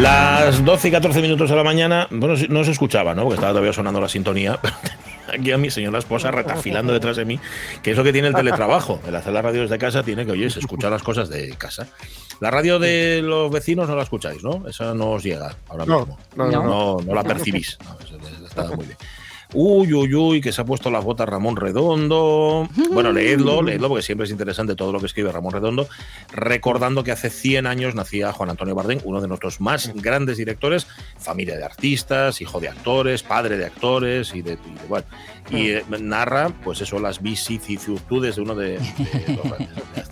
Las 12 y 14 minutos de la mañana, bueno, no se escuchaba, ¿no? Porque estaba todavía sonando la sintonía, pero tenía aquí a mi señora esposa retafilando detrás de mí, que es lo que tiene el teletrabajo. El hacer las radios de casa tiene que, oye, se escuchar las cosas de casa. La radio de los vecinos no la escucháis, ¿no? Esa no os llega ahora No, mismo. no, no, no, no la percibís. Está muy bien. Uy, uy, uy, que se ha puesto las botas Ramón Redondo. Bueno, leedlo, leedlo, porque siempre es interesante todo lo que escribe Ramón Redondo. Recordando que hace 100 años nacía Juan Antonio Bardem, uno de nuestros más grandes directores, familia de artistas, hijo de actores, padre de actores y de, y de- bueno. Y eh, narra, pues eso, las vicisitudes de uno de, de los grandes.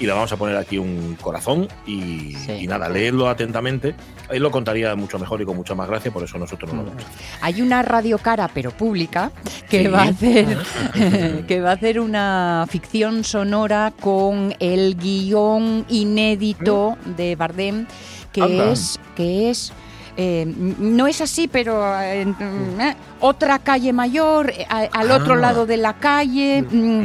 Y le vamos a poner aquí un corazón y, Sí. y nada, leedlo atentamente. Él lo contaría mucho mejor y con mucha más gracia, por eso nosotros no lo vamos a hacer. Hay una radio cara, pero pública, que Sí. va a hacer que va a hacer una ficción sonora con el guion inédito de Bardem, que Anda. es que es eh, no es así, pero eh, mm, eh, otra calle mayor, a- al otro Ah. lado de la calle. mm,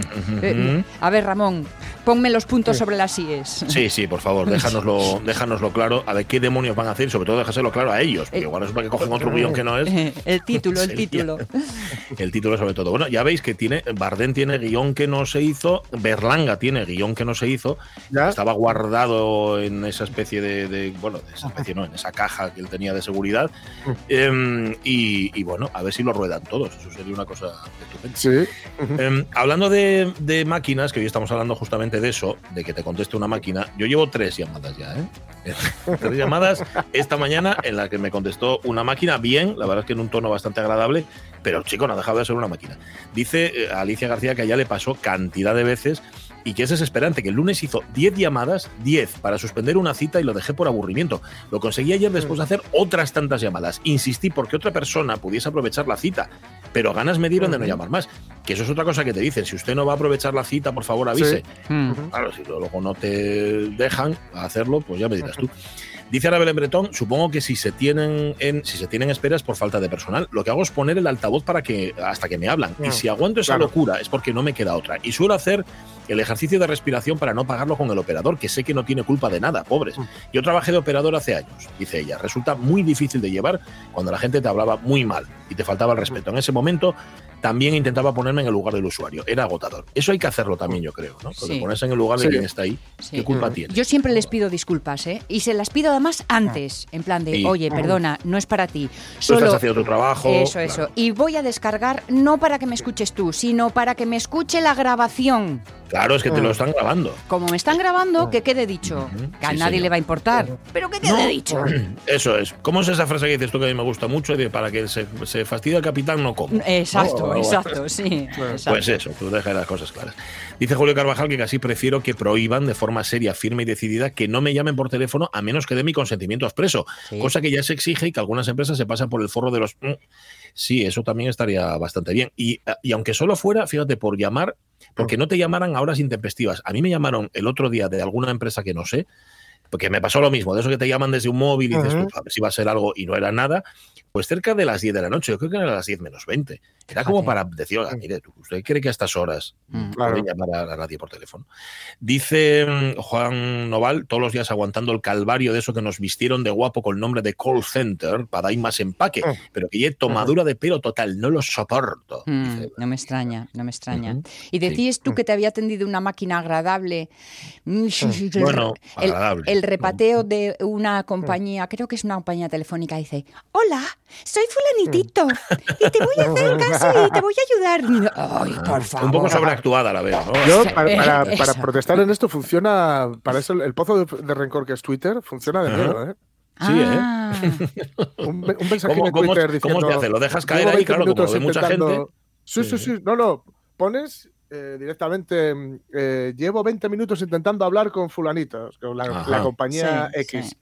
a ver, Ramón, ponme los puntos Sí. sobre las IES. Sí, sí, por favor, déjanoslo, déjanoslo claro. A ver qué demonios van a hacer y sobre todo déjaselo claro a ellos. Porque Eh, igual resulta que cogen otro guion que no es. El título, el título. El título sobre todo. Bueno, ya veis que tiene Bardem tiene guion que no se hizo, Berlanga tiene guion que no se hizo. ¿Ya? Estaba guardado en esa especie de, de- bueno, de esa especie, no, en esa caja que él tenía de seguridad. Mm. Em, y, y bueno, a ver si lo ruedan todos. Eso sería una cosa estupenda. Sí. Em, hablando de, de máquinas, que hoy estamos hablando justamente de eso, de que te conteste una máquina, yo llevo tres llamadas ya, ¿eh? tres llamadas esta mañana en la que me contestó una máquina bien, la verdad es que en un tono bastante agradable, pero chico, no ha dejado de ser una máquina. Dice eh, Alicia García que a ella le pasó cantidad de veces y que es desesperante, que el lunes hizo 10 llamadas, 10, para suspender una cita y lo dejé por aburrimiento. Lo conseguí ayer después de hacer otras tantas llamadas. Insistí porque otra persona pudiese aprovechar la cita, pero ganas me dieron de no llamar más. Que eso es otra cosa que te dicen. Si usted no va a aprovechar la cita, por favor avise. Mm. Claro, si luego no te dejan hacerlo, pues ya me dirás tú. Dice Ana Belén Bretón, supongo que si se tienen en, si se tienen esperas por falta de personal, lo que hago es poner el altavoz para que hasta que me hablan. Y Mm, si aguanto esa claro. locura es porque no me queda otra. Y suelo hacer el ejercicio de respiración para no pagarlo con el operador, que sé que no tiene culpa de nada, pobres. Mm. Yo trabajé de operador hace años, dice ella. Resulta muy difícil de llevar cuando la gente te hablaba muy mal y te faltaba el respeto. En ese momento también intentaba ponerme en el lugar del usuario. Era agotador. Eso hay que hacerlo también, yo creo, ¿no? Porque Sí. ponerse en el lugar de Sí. quien está ahí, Sí. ¿qué culpa tiene? Yo siempre les pido disculpas, ¿eh? Y se las pido además antes, en plan de, Sí. oye, perdona, no es para ti. Tú estás haciendo tu trabajo. Eso, eso. claro. Y voy a descargar no para que me escuches tú, sino para que me escuche la grabación. Claro, es que te lo están grabando. Como me están grabando, que quede dicho. Que a sí, nadie señor. le va a importar. Pero que quede dicho. Eso es. ¿Cómo es esa frase que dices tú que a mí me gusta mucho? De para que se, se fastidie el capitán, no como. Exacto, Exacto, sí. exacto. Pues eso, tú dejas las cosas claras. Dice Julio Carvajal que casi prefiero que prohíban de forma seria, firme y decidida que no me llamen por teléfono a menos que dé mi consentimiento expreso. Sí. Cosa que ya se exige y que algunas empresas se pasan por el forro de los. "Mm". Sí, eso también estaría bastante bien. Y, y aunque solo fuera, fíjate, por llamar, porque no te llamaran a horas intempestivas. A mí me llamaron el otro día de alguna empresa que no sé, porque me pasó lo mismo, de eso que te llaman desde un móvil y dices. "Uf, a ver si va a ser algo y no era nada, pues cerca de las 10 de la noche, yo creo que eran las 10 menos 20. Era como para decir, oiga, mire, ¿usted cree que a estas horas Mm. llamar a, nadie por teléfono? Dice mm, Juan Noval, todos los días aguantando el calvario de eso que nos vistieron de guapo con el nombre de call center para dar más empaque, Mm. pero que ya tomadura de pelo total, no lo soporto. Mm, no me extraña, no me extraña. Y decías tú que te había atendido una máquina agradable. Mm, Bueno, el, agradable. el repateo de una compañía, creo que es una compañía telefónica, dice, hola, soy fulanitito y te voy a hacer caso y te voy a ayudar. Ay, por favor. Un poco sobreactuada la veo, ¿no? Yo, para, para- eso. para protestar en esto, funciona. Para eso, el pozo de, de rencor que es Twitter funciona de miedo, ¿eh? Sí, ¿eh? Ah, Un, un mensaje ¿Cómo- en cómo- Twitter cómo diciendo. se hace? ¿Lo dejas caer "Llevo ahí? 20 Claro, como lo ve mucha intentando-". gente. Sí, Sí. sí, sí. No, no. Pones eh, directamente. mm, eh, llevo 20 minutos intentando hablar con Fulanitos, con la, compañía Sí, X. sí.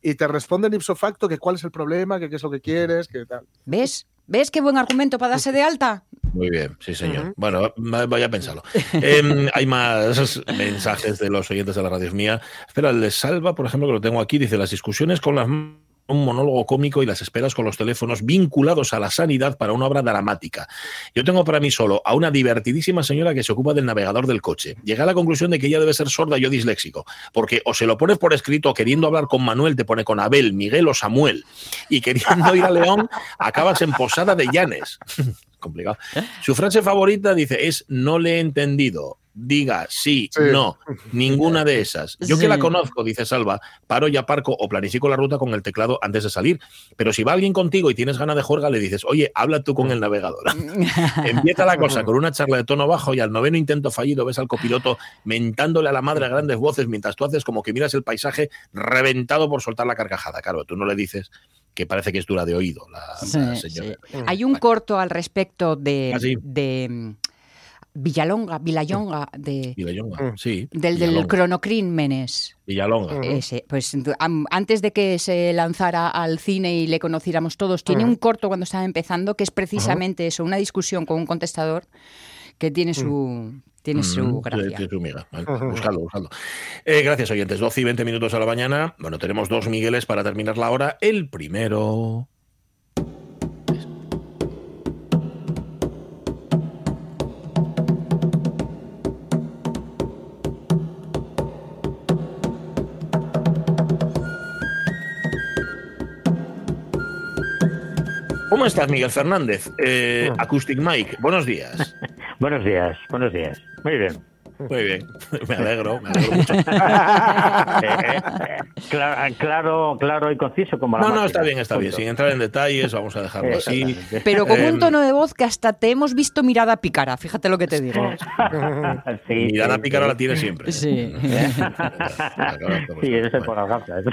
Y te responden ipso facto que cuál es el problema, que qué es lo que quieres, que tal. ¿Ves? ¿Ves qué buen argumento para darse de alta? Muy bien, sí, señor. Bueno, va- vaya a pensarlo. Em, hay más mensajes de los oyentes de la radio mía. Espera, el de Salva, por ejemplo, que lo tengo aquí, dice: las discusiones con las un monólogo cómico y las esperas con los teléfonos vinculados a la sanidad para una obra dramática. Yo tengo para mí solo a una divertidísima señora que se ocupa del navegador del coche. Llegué a la conclusión de que ella debe ser sorda y yo disléxico, porque o se lo pones por escrito queriendo hablar con Manuel, te pone con Abel, Miguel o Samuel, y queriendo ir a León, acabas en Posada de Llanes. Complicado. Su frase favorita dice es no le he entendido. Diga sí, Sí. no, ninguna de esas. Yo que la conozco, dice Salva, paro y aparco o planifico la ruta con el teclado antes de salir. Pero si va alguien contigo y tienes ganas de juerga, le dices, oye, habla tú con el navegador. Empieza la cosa con una charla de tono bajo y al noveno intento fallido ves al copiloto mentándole a la madre a grandes voces mientras tú haces como que miras el paisaje reventado por soltar la carcajada. Claro, tú no le dices que parece que es dura de oído la, Sí, la señora. sí. Hay un corto al respecto de, Ah, sí. de mm, Villalonga, Villayonga, de, Villalonga, Mm. sí. del, del Villalonga. cronocrímenes. Villalonga. Ese, pues antes de que se lanzara al cine y le conociéramos todos, tiene un corto cuando estaba empezando que es precisamente eso, una discusión con un contestador que tiene su, tiene su Mm, gracia. tiene su miga. Vale, Ujú. buscadlo, buscadlo. Eh, gracias, oyentes. 12 y 20 minutos a la mañana. Bueno, tenemos dos Migueles para terminar la hora. El primero. ¿Cómo estás, Miguel Fernández? Eh, Acoustic Mike, buenos días. Buenos días, buenos días. Muy bien. Muy bien, me alegro, me alegro mucho. Eh, eh, claro, claro, claro y conciso como la No, no, está bien, está bien. Sin entrar en detalles, vamos a dejarlo así. Pero con un Em, tono de voz que hasta te hemos visto mirada pícara, fíjate lo que te digo. Sí, Mirada sí, pícara sí. la tiene siempre. Sí. Sí, eso es por las gafas.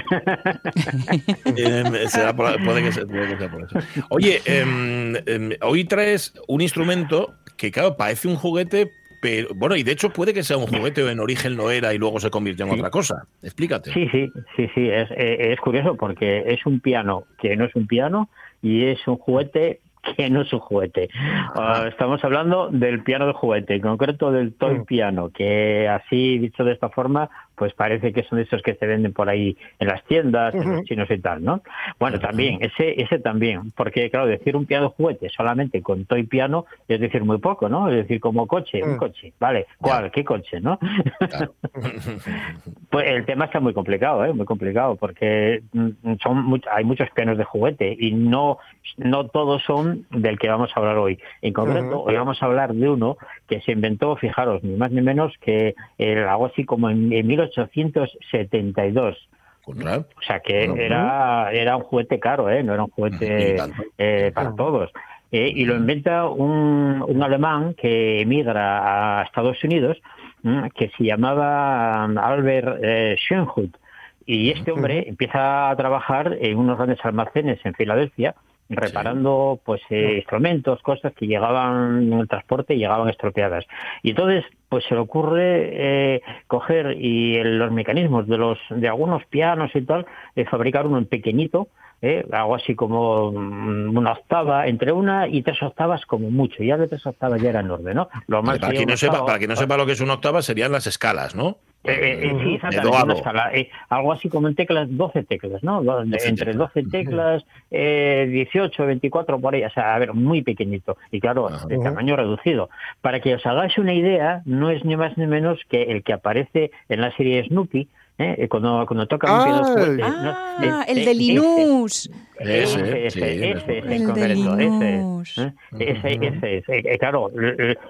Eh, será por- puede, que sea, puede que sea por eso. Oye, em, em, hoy traes un instrumento que, claro, parece un juguete, pero bueno, y de hecho puede que sea un juguete o en origen lo era y luego se convirtió en Sí. otra cosa. Explícate. Sí, sí, sí, sí, es, eh, es curioso porque es un piano que no es un piano y es un juguete que no es un juguete. Ah, estamos hablando del piano de juguete, en concreto del toy Mm. piano, que así dicho de esta forma, pues parece que son esos que se venden por ahí en las tiendas, en los chinos y tal, ¿no? Bueno, también, ese, ese también, porque claro, decir un piano de juguete solamente con toy piano es decir muy poco, ¿no? Es decir, como coche, un Mm. coche, ¿vale? ¿Cuál? ¿Qué coche, no? Claro. Pues el tema está muy complicado, ¿eh? muy complicado, porque mm, son hay muchos pianos de juguete y no, no todos son del que vamos a hablar hoy. En concreto, hoy vamos a hablar de uno que se inventó, fijaros, ni más ni menos que eh, algo así como en, en 1872. Conrad. O sea que Bueno, era, era un juguete caro, ¿eh? no era un juguete eh, para todos. Eh, y lo inventa un, un alemán que emigra a Estados Unidos, mm, que se llamaba um, Albert eh, Schönhut. Y este hombre empieza a trabajar en unos grandes almacenes en Filadelfia, reparando pues eh, instrumentos, cosas que llegaban en el transporte y llegaban estropeadas. Y entonces pues se le ocurre eh, coger y el- los mecanismos de los de algunos pianos y tal, eh, fabricar uno en pequeñito, eh, algo así como mm, una octava, entre una y tres octavas como mucho. Ya de tres octavas ya era enorme, ¿no? Lo más Para sería quien, no sepa, para quien no sepa lo que es una octava, serían las escalas, ¿no? eh, eh, eh, sí, exactamente, una escala, eh, algo así como en teclas, 12 teclas, ¿no? Do- de- 12 entre teclas. 12 teclas, eh, 18, 24 por ahí, o sea, a ver, muy pequeñito. Y claro, Ajá. de tamaño reducido. Para que os hagáis una idea, no es ni más ni menos que el que aparece en la serie Snoopy, ¿eh? cuando, cuando toca un piano Ah, fuerte, ¿no? Ah, Eh, el eh, de. Linus. Ese, ese, ese, es ese, en concreto, ese. ¿eh? ese, ese, es. Eh, claro,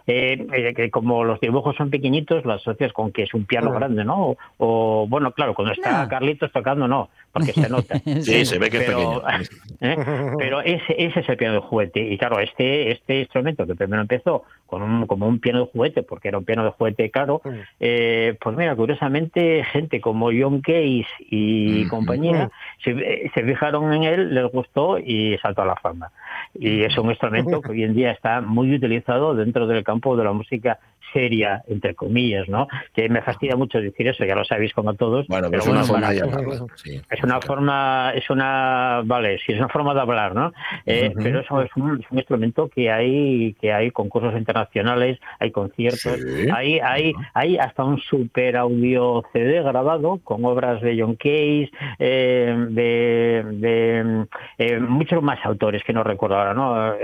eh, como los dibujos son pequeñitos, lo asocias con que es un piano grande, ¿no? O, o, bueno, claro, cuando está No. Carlitos tocando, no, porque se nota. Sí, se ve que es pequeño. ¿eh? Pero ese, ese es el piano de juguete. Y claro, este, este instrumento que primero empezó con un, como un piano de juguete, porque era un piano de juguete caro, Mm. eh, pues mira, curiosamente, gente como John Case y Ujú. compañía se, eh, se fijaron en él, les gustó y saltó a la fama. Y es un instrumento que hoy en día está muy utilizado dentro del campo de la música seria, entre comillas, ¿no? Que me fastidia mucho decir eso, ya lo sabéis como todos. Bueno, pero es una forma de llamarla. sí. es una forma, es una, vale, sí, es una forma de hablar, ¿no? Eh. Pero eso es un, es un instrumento que hay, que hay concursos internacionales, hay conciertos, Sí. hay, hay, hay hasta un super audio CD grabado con obras de John Case, eh, de, de eh, muchos más autores que no recuerdo ahora, ¿no?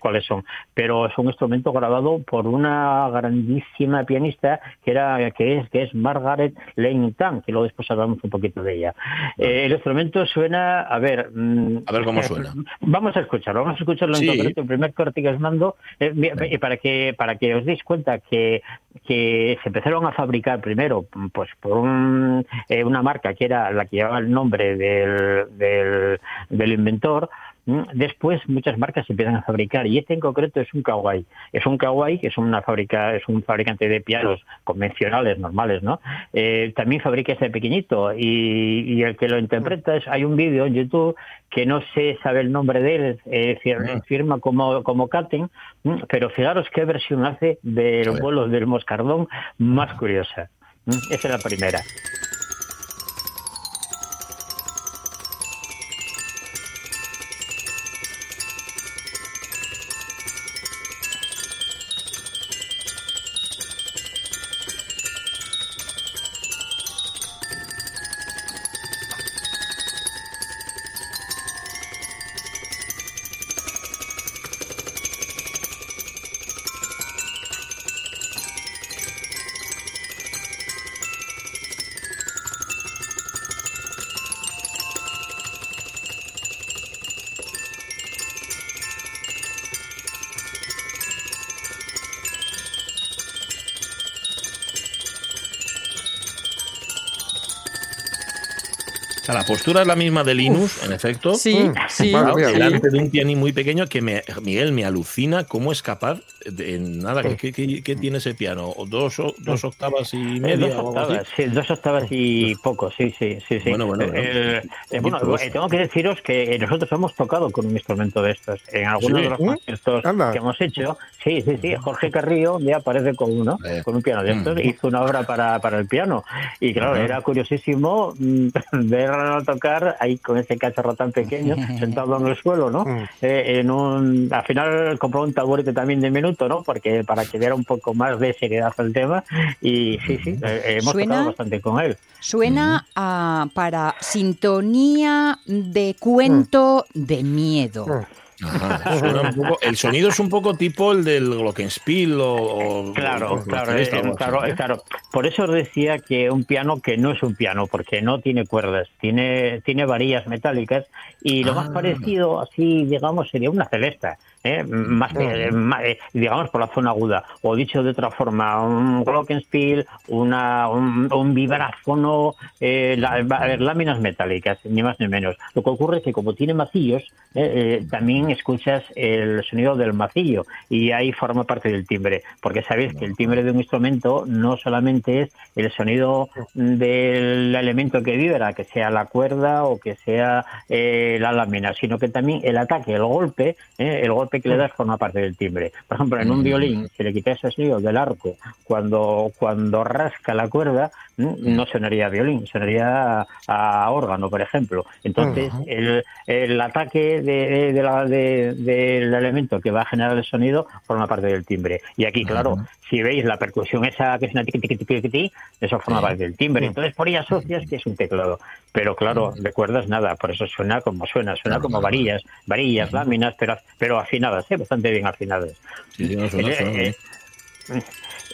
Cuáles son, pero es un instrumento grabado por una grandísima pianista que era, que es, que es Margaret Lane Tan, que luego después hablamos un poquito de ella. Eh, el instrumento suena, a ver, mm, A ver cómo suena. Vamos a escucharlo, vamos a escucharlo Sí. en concreto, el primer corte que os mando, eh, para que para que os deis cuenta que, que se empezaron a fabricar primero pues por un, eh, una marca que era la que llevaba el nombre del, del, del inventor, Después muchas marcas se empiezan a fabricar y este en concreto es un Kawai. Es un Kawai que es una fábrica, es un fabricante de pianos convencionales, normales, ¿no? Eh, también fabrica este pequeñito y, y el que lo interpreta es, hay un vídeo en YouTube que no se sabe el nombre de él, eh, fir- firma como, como Caten, mm, pero fijaros qué versión hace del vuelo del moscardón más curiosa. Mm, Esa es la primera. La postura es la misma de Linus, en efecto. Sí, Mm, sí. Claro, delante de un piano muy pequeño que me, Miguel me alucina cómo es capaz de en nada ¿qué, qué- qué- qué tiene ese piano ¿O dos, o- dos octavas y Eh, media dos octavas, sí, dos octavas y poco, sí, sí, sí. sí. Bueno, bueno, bueno. Eh, eh, bueno, eh, tengo que deciros que nosotros hemos tocado con un instrumento de estos. En algunos Sí. de los ¿Mm? conciertos que hemos hecho, sí, sí, sí. Jorge Carrillo ya aparece con uno, Eh. con un piano de estos, Mm. hizo una obra para, para el piano. Y claro, era curiosísimo mm, verlo tocar ahí con ese cacharro tan pequeño, sentado en el suelo, ¿no? Mm. Eh, en un, al final compró un taburete también de minuto, ¿no? Porque para que diera un poco más de seriedad al tema. Y sí, sí, eh, hemos Suena- tocado bastante con él. Suena a, para sintonía de cuento de miedo. Ajá, un poco- el sonido es un poco tipo el del Glockenspiel o, o- Claro, o- claro, claro, claro. Por eso os decía que un piano que no es un piano, porque no tiene cuerdas, tiene, tiene varillas metálicas y lo más Ah. parecido, así digamos, sería una celesta. ¿Eh? Más, eh, eh, digamos por la zona aguda. O dicho de otra forma un glockenspiel una un, un vibráfono eh, la- a ver, láminas metálicas ni más ni menos. Lo que ocurre es que como tiene macillos eh, también escuchas el sonido del macillo y ahí forma parte del timbre. Porque sabéis que el timbre de un instrumento no solamente es el sonido del elemento que vibra que sea la cuerda o que sea eh, la lámina sino que también el ataque el golpe eh, el golpe que le das forma parte del timbre. Por ejemplo en un Mm. violín si le quitas ese sonido del arco cuando cuando rasca la cuerda mm, no sonaría a violín sonaría a, a órgano por ejemplo. Entonces Ajá. el, el ataque de, de la- de- del elemento que va a generar el sonido forma parte del timbre. Y aquí claro Ajá. si veis la percusión esa que es una tiqui, tiqui, tiqui, tiqui, eso forma parte del timbre. Entonces por ahí asocias que es un teclado. Pero claro de cuerdas nada por eso suena como suena. Suena como varillas varillas láminas pero pero afinadas ¿eh? bastante bien afinadas Sí, sí, no, suena- Eh, suena eh, bien.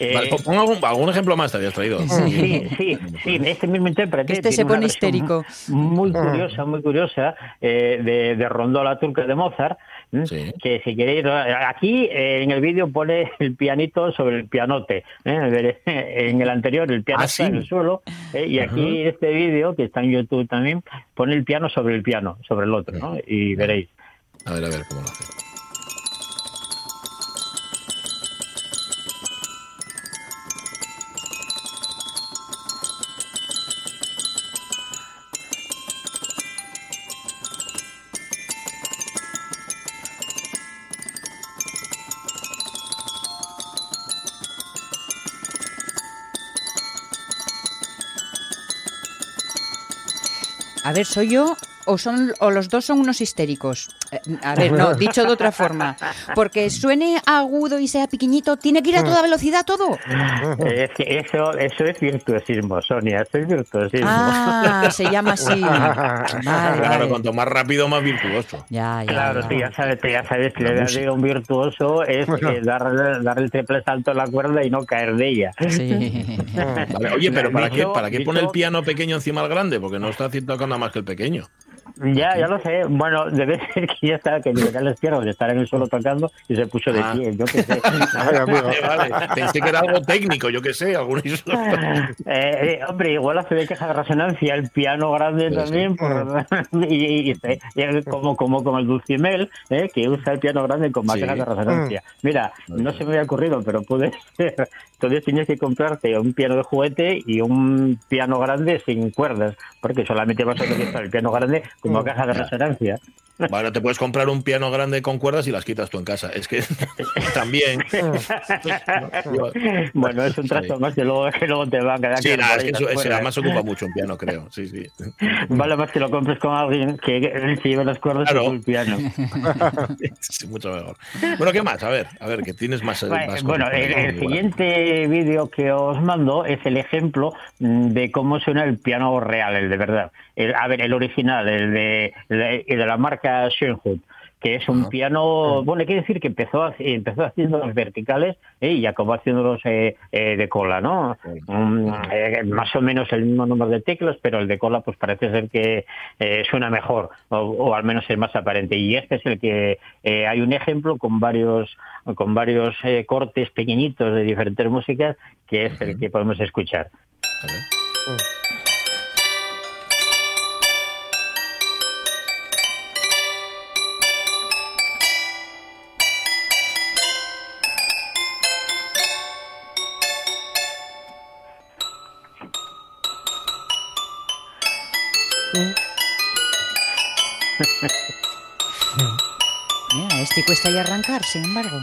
Eh, Vale, pon algún, algún ejemplo más te habías traído. Sí, sí, sí, este mismo intérprete. Este se pone histérico. Muy curiosa, muy curiosa, eh, de, de Rondó la turca de Mozart. Sí. Que si queréis, aquí eh, en el vídeo pone el pianito sobre el pianote. ¿eh? En el anterior el piano Ah, está sí. en el suelo. ¿eh? Y aquí en este vídeo, que está en YouTube también, pone el piano sobre el piano, sobre el otro. ¿no? Y veréis. A ver, a ver cómo lo hace. ¿Soy yo o, son, o los dos son unos histéricos? Eh, A ver, no, dicho de otra forma. Porque suene agudo y sea pequeñito, ¿tiene que ir a toda velocidad todo? Es que eso, eso es virtuosismo, Sonia, eso es virtuosismo. Ah, se llama así. Vale, Claro, vale. cuanto más rápido, más virtuoso. Ya, ya, Claro, ya. tú ya sabes, tú ya sabes que la idea de un virtuoso es eh, dar, dar el triple salto a la cuerda y no caer de ella. Sí. Vale, Oye, pero ¿para qué, ¿para qué pone el piano pequeño encima del grande? Porque no está haciendo nada más que el pequeño. Ya, ya lo sé. Bueno, debe ser que ya está, que quedan las piernas de estar en el suelo tocando y se puso de Ah. pie. Yo qué sé. Vale, vale. Pensé que era algo técnico, yo qué sé, algún Eh, eh, hombre, igual hace de caja de resonancia el piano grande también, por- y, y- y- como, como, como el Dulcimel, eh, que usa el piano grande con Sí. máquina de resonancia. Mira, no se me había ocurrido, pero puede ser. Entonces tienes que comprarte un piano de juguete y un piano grande sin cuerdas, porque solamente vas a utilizar el piano grande como caja de resonancia. Bueno, te puedes comprar un piano grande con cuerdas y las quitas tú en casa. Es que también. bueno, es un trato Sí. más que luego, que luego te va a quedar. Sí, nada, es que eso, ese fuera. además ocupa mucho un piano, creo. Sí, sí. Vale más que lo compres con alguien que él se lleve las cuerdas Claro. y tú el piano. Sí, mucho mejor. Bueno, ¿qué más? A ver, a ver, que tienes más. Vale, más bueno, el, siguiente vídeo que os mando es el ejemplo mm, de cómo suena el piano real, el de verdad. El- a ver, el original, el de, el de la marca Schoenhut que es un piano, bueno, hay que decir que empezó, empezó haciendo los verticales eh, y acabó haciéndolos eh, eh, de cola, ¿no? Mm, eh, más o menos el mismo número de teclas, pero el de cola pues parece ser que eh, suena mejor o, o al menos es más aparente. Y este es el que eh, hay un ejemplo con varios con varios eh, cortes pequeñitos de diferentes músicas que es el que podemos escuchar. Mira, este cuesta ya arrancar, sin embargo.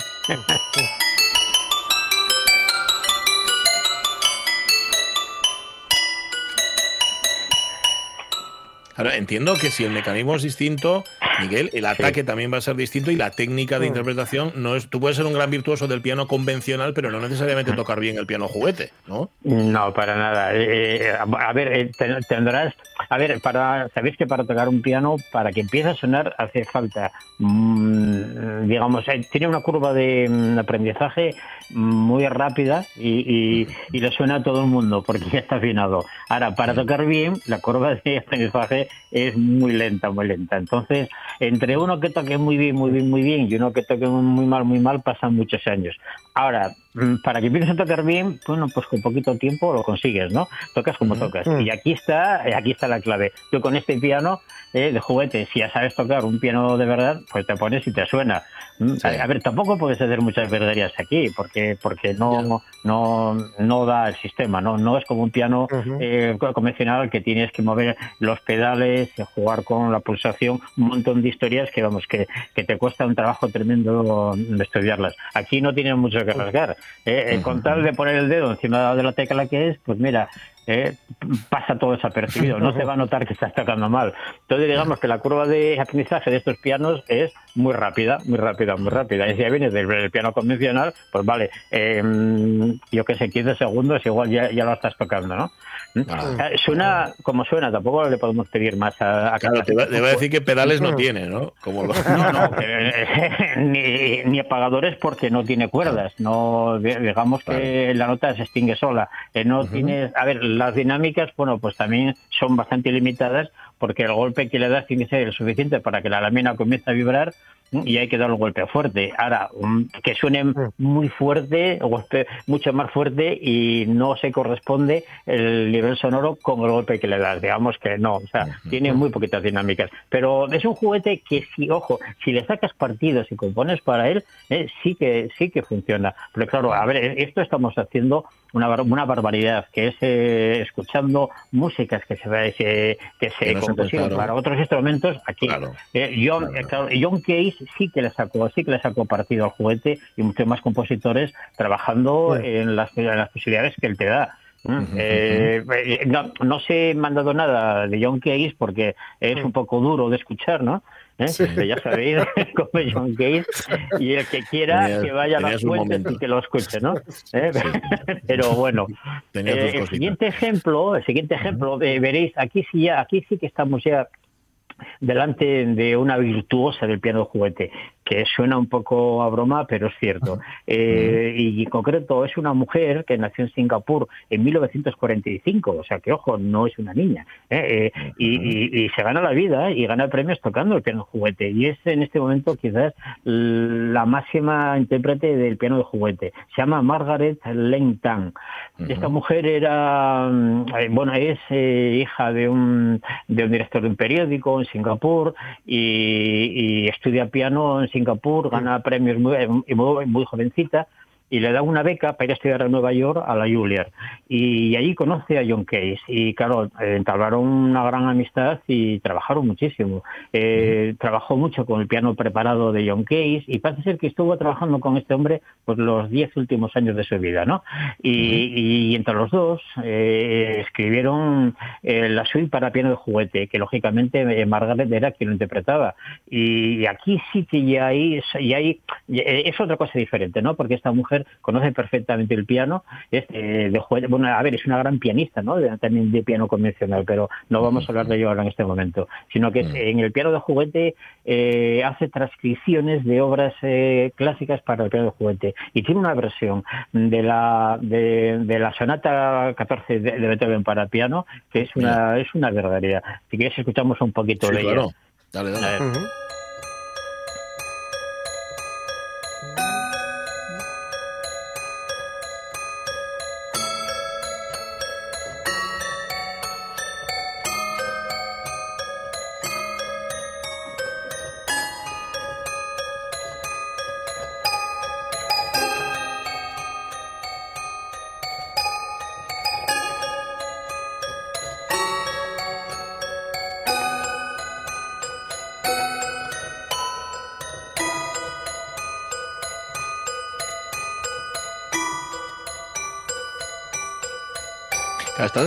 Ahora, entiendo que si el mecanismo es distinto, Miguel, el ataque también va a ser distinto y la técnica de interpretación no es. Tú puedes ser un gran virtuoso del piano convencional, pero no necesariamente tocar bien el piano juguete, ¿no? No, para nada. Eh, a a ver, eh, ten- tendrás. A ver, para sabéis que para tocar un piano, para que empiece a sonar, hace falta, mm, digamos, eh, tiene una curva de mm, aprendizaje muy rápida y, y, y le suena a todo el mundo porque ya está afinado. Ahora, para tocar bien, la curva de aprendizaje es muy lenta, muy lenta. Entonces, entre uno que toque muy bien, muy bien, muy bien y uno que toque muy mal, muy mal, pasan muchos años. Ahora, para que empieces a tocar bien, bueno, pues con poquito tiempo lo consigues, ¿no? Tocas como tocas. Y aquí está, eh, aquí está la clave. Tú con este piano eh, de juguete, si ya sabes tocar un piano de verdad, pues te pones y te suena. Mm, Sí. A, ver, tampoco puedes hacer muchas verdaderías aquí, porque porque no no no da el sistema, no no es como un piano eh, co- convencional que tienes que mover los pedales, jugar con la pulsación, un montón de historias que vamos que, que te cuesta un trabajo tremendo estudiarlas. Aquí no tienes mucho que rasgar. Eh, eh, Con tal de poner el dedo encima de la tecla que es, pues mira, eh, pasa todo desapercibido, no se va a notar que estás tocando mal. Entonces, digamos que la curva de aprendizaje de estos pianos es muy rápida, muy rápida, muy rápida. Y si ya vienes del, piano convencional, pues vale, eh, yo que sé, 15 segundos, igual ya, ya lo estás tocando, ¿no? Ah. Eh, Suena como suena, tampoco le podemos pedir más a, a Claro, te va, te va a decir que pedales no tiene, ¿no? Como lo- no, no, eh, ni, ni apagadores porque no tiene cuerdas. No, di- digamos que la nota se extingue sola. Eh, no tienes, a ver, las dinámicas, bueno, pues también son bastante limitadas porque el golpe que le das tiene que ser el suficiente para que la lámina comience a vibrar y hay que dar un golpe fuerte. Ahora, un- que suene muy fuerte, golpe mucho más fuerte y no se corresponde el nivel sonoro con el golpe que le das. Digamos que no, o sea, tiene muy poquitas dinámicas. Pero es un juguete que si, ojo, si le sacas partidos y compones para él, eh, sí que sí que funciona. Pero claro, a ver, esto estamos haciendo una, una barbaridad, que es eh, escuchando músicas que se, se- que se Que compusieron para otros instrumentos aquí. Claro. Eh, John, eh, claro, John Case sí que le sacó, sí que le sacó partido al juguete y muchos más compositores trabajando en, las, en las posibilidades que él te da. Mm, eh, eh, no, no se me han dado nada de John Case porque es un poco duro de escuchar, ¿no? ¿Eh? Ya sabéis cómo es John Case y el que quiera Tenías- que vaya a las fuentes y que lo escuche, ¿no? ¿Eh? Pero bueno, eh, el siguiente ejemplo, el siguiente ejemplo, eh, veréis, aquí sí ya, aquí sí que estamos ya delante de una virtuosa del piano de juguete, que suena un poco a broma, pero es cierto. Eh, y en concreto es una mujer que nació en Singapur en 1945, o sea que, ojo, no es una niña. ¿eh? Eh, y, y- y se gana la vida y gana premios tocando el piano de juguete. Y es en este momento quizás la máxima intérprete del piano de juguete. Se llama Margaret Leng Tan. Esta mujer era, mm, bueno, es hija de un, de un director de un periódico en Singapur y, y estudia piano en Singapur, gana premios muy, muy, muy jovencita y le da una beca para ir a estudiar a Nueva York a la Juilliard. Y allí conoce a John Case y claro, entablaron una gran amistad y trabajaron muchísimo. Eh, Trabajó mucho con el piano preparado de John Case y parece ser que estuvo trabajando con este hombre pues los diez últimos años de su vida, ¿no? Y, y entre los dos eh, escribieron eh, la suite para piano de juguete, que lógicamente eh, Margaret era quien lo interpretaba. Y aquí sí que ya hay, ya hay eh, es otra cosa diferente, ¿no? Porque esta mujer conoce perfectamente el piano, es eh, de juguete, bueno, a ver, es una gran pianista, ¿no? De- también de piano convencional, pero no vamos a hablar de ello ahora en este momento, sino que es- en el piano de juguete eh, hace transcripciones de obras eh, clásicas para el piano de juguete y tiene una versión de la de, de la sonata 14 de, de Beethoven para piano que es una es una barbaridad. Si quieres escuchamos un poquito Sí, de claro. ella. Dale, A dale. ver.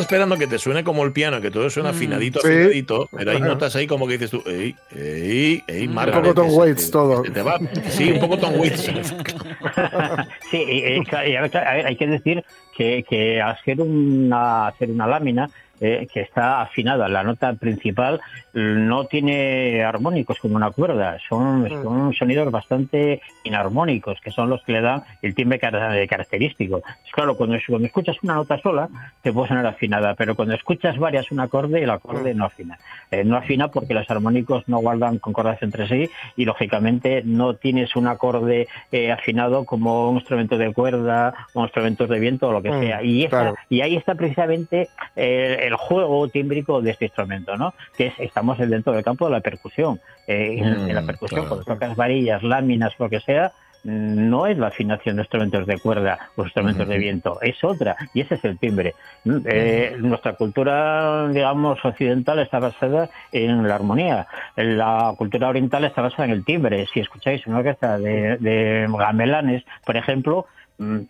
Estás esperando que te suene como el piano, que todo suena afinadito, Sí. afinadito, pero hay notas ahí como que dices tú, ey, ey, ey, Un poco Tom se- Waits que- todo. que te va- sí, un poco Tom Waits. sí, y- y, a ver, a ver, hay que decir que, que ser una, hacer una lámina eh, que está afinada, la nota principal no tiene armónicos como una cuerda, son, son sonidos bastante inarmónicos, que son los que le dan el timbre car- característico. Pues claro, cuando, cuando escuchas una nota sola, te puede sonar afinada, pero cuando escuchas varias un acorde, el acorde no afina. Eh, no afina porque los armónicos no guardan concordancia entre sí y lógicamente no tienes un acorde eh, afinado como un instrumento de cuerda o instrumentos de viento o lo que Mm, sea. Y, esa- claro. y ahí está precisamente eh, el juego tímbrico de este instrumento, ¿no? Que es, estamos dentro del campo de la percusión. Eh, en la Mm, percusión, claro. cuando tocas varillas, láminas, lo que sea, no es la afinación de instrumentos de cuerda o instrumentos de viento, es otra, y ese es el timbre. Mm, eh, nuestra cultura, digamos, occidental está basada en la armonía, la cultura oriental está basada en el timbre. Si escucháis una orquesta de, de gamelanes, por ejemplo,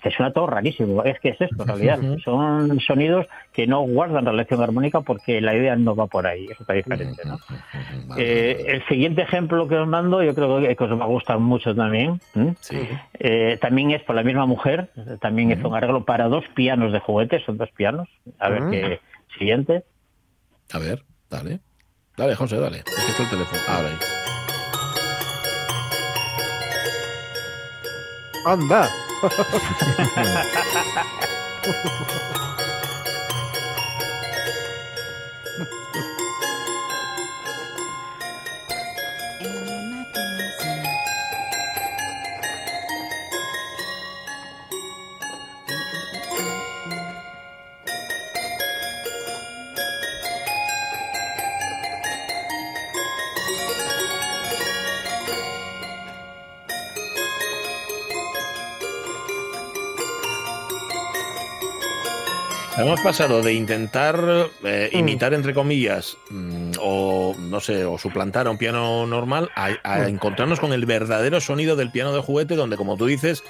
te suena todo rarísimo. Es que es esto, en realidad. Son sonidos que no guardan relación armónica porque la idea no va por ahí. Eso está diferente, ¿no? Eh, el siguiente ejemplo que os mando, yo creo que, os va a gustar mucho también. Eh, también es por la misma mujer, también hizo un arreglo para dos pianos de juguete, son dos pianos. A ver qué siguiente. A ver, dale. Dale, José, dale. Es que está el teléfono. Ahora ahí. Anda. 哈哈哈哈哈！哈哈哈哈哈！Pasado de intentar eh, imitar, entre comillas, mm, o no sé, o suplantar a un piano normal, a, a encontrarnos con el verdadero sonido del piano de juguete, donde, como tú dices,